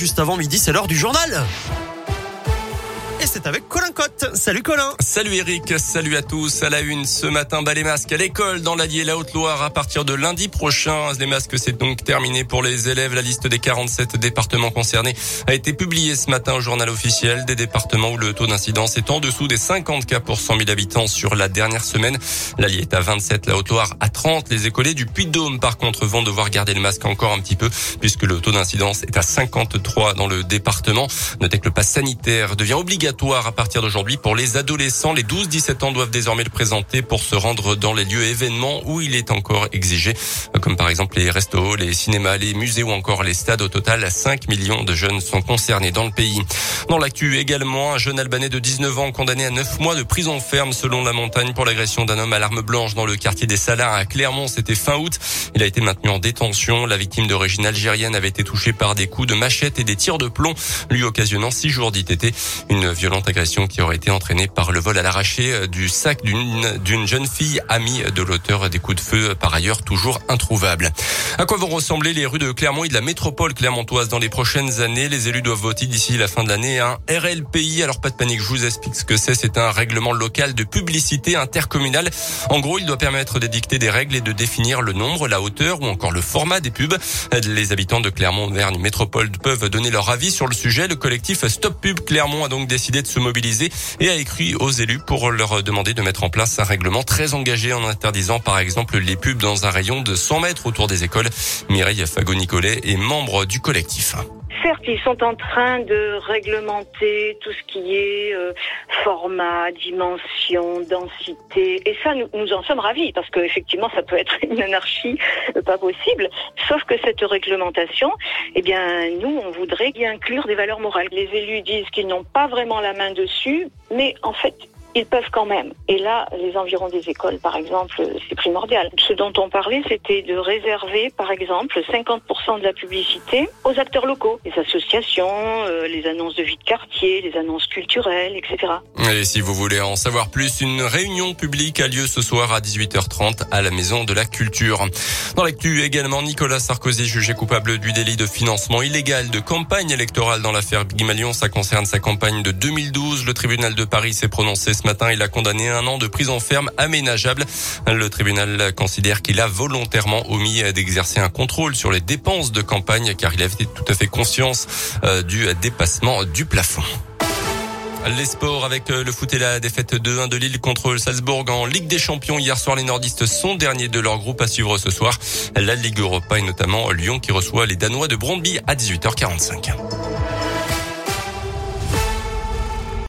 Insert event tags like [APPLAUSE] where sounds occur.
Juste avant midi, c'est l'heure du journal. C'est avec Colin Cotte. Salut Colin. Salut Eric, salut à tous. À la une ce matin, bas les masques à l'école dans l'Allier la Haute-Loire à partir de lundi prochain. Les masques, c'est donc terminé pour les élèves. La liste des 47 départements concernés a été publiée ce matin au journal officiel des départements où le taux d'incidence est en dessous des 50 cas pour 100 000 habitants sur la dernière semaine. L'Allier est à 27, la Haute-Loire à 30. Les écoliers du Puy-de-Dôme, par contre, vont devoir garder le masque encore un petit peu puisque le taux d'incidence est à 53 dans le département. Notez que le pass sanitaire devient obligatoire obligatoire à partir d'aujourd'hui pour les adolescents. Les 12-17 ans doivent désormais le présenter pour se rendre dans les lieux événements où il est encore exigé, comme par exemple les restos, les cinémas, les musées ou encore les stades. Au total, 5 millions de jeunes sont concernés dans le pays. Dans l'actu également, un jeune Albanais de 19 ans condamné à 9 mois de prison ferme selon la montagne pour l'agression d'un homme à l'arme blanche dans le quartier des Salars à Clermont. C'était fin août. Il a été maintenu en détention. La victime d'origine algérienne avait été touchée par des coups de machette et des tirs de plomb, lui occasionnant 6 jours d'ITT. Une violente agression qui aurait été entraînée par le vol à l'arraché euh, du sac d'une jeune fille amie de l'auteur des coups de feu, par ailleurs toujours introuvable. À quoi vont ressembler les rues de Clermont et de la métropole clermontoise dans les prochaines années? Les élus doivent voter d'ici la fin de l'année un RLPI. Alors pas de panique, je vous explique ce que c'est. C'est un règlement local de publicité intercommunale. En gros, il doit permettre d'édicter des règles et de définir le nombre, la hauteur ou encore le format des pubs. Les habitants de Clermont-Vergne Métropole peuvent donner leur avis sur le sujet. Le collectif Stop Pub Clermont a donc décidé de se mobiliser et a écrit aux élus pour leur demander de mettre en place un règlement très engagé en interdisant par exemple les pubs dans un rayon de 100 mètres autour des écoles. Mireille Fagot-Nicolet est membre du collectif certes, ils sont en train de réglementer tout ce qui est euh, format, dimension, densité. Et ça, nous, en sommes ravis parce qu'effectivement, ça peut être [LAUGHS] une anarchie euh, pas possible. Sauf que cette réglementation, eh bien, nous, on voudrait y inclure des valeurs morales. Les élus disent qu'ils n'ont pas vraiment la main dessus, mais en fait, ils peuvent quand même. Et là, les environs des écoles, par exemple, c'est primordial. Ce dont on parlait, c'était de réserver, par exemple, 50% de la publicité aux acteurs locaux, les associations, euh, les annonces de vie de quartier, les annonces culturelles, etc. Et si vous voulez en savoir plus, une réunion publique a lieu ce soir à 18h30 à la Maison de la Culture. Dans l'actu également, Nicolas Sarkozy jugé coupable du délit de financement illégal de campagne électorale dans l'affaire Guimalion. Ça concerne sa campagne de 2012. Le tribunal de Paris s'est prononcé ce matin, il a condamné un an de prison ferme aménageable. Le tribunal considère qu'il a volontairement omis d'exercer un contrôle sur les dépenses de campagne car il avait tout à fait conscience euh, du dépassement du plafond. Les sports avec euh, le foot et la défaite 2-1 de Lille contre Salzbourg en Ligue des Champions. Hier soir, les nordistes sont derniers de leur groupe à suivre ce soir. La Ligue Europa et notamment Lyon qui reçoit les Danois de Brondby à 18h45.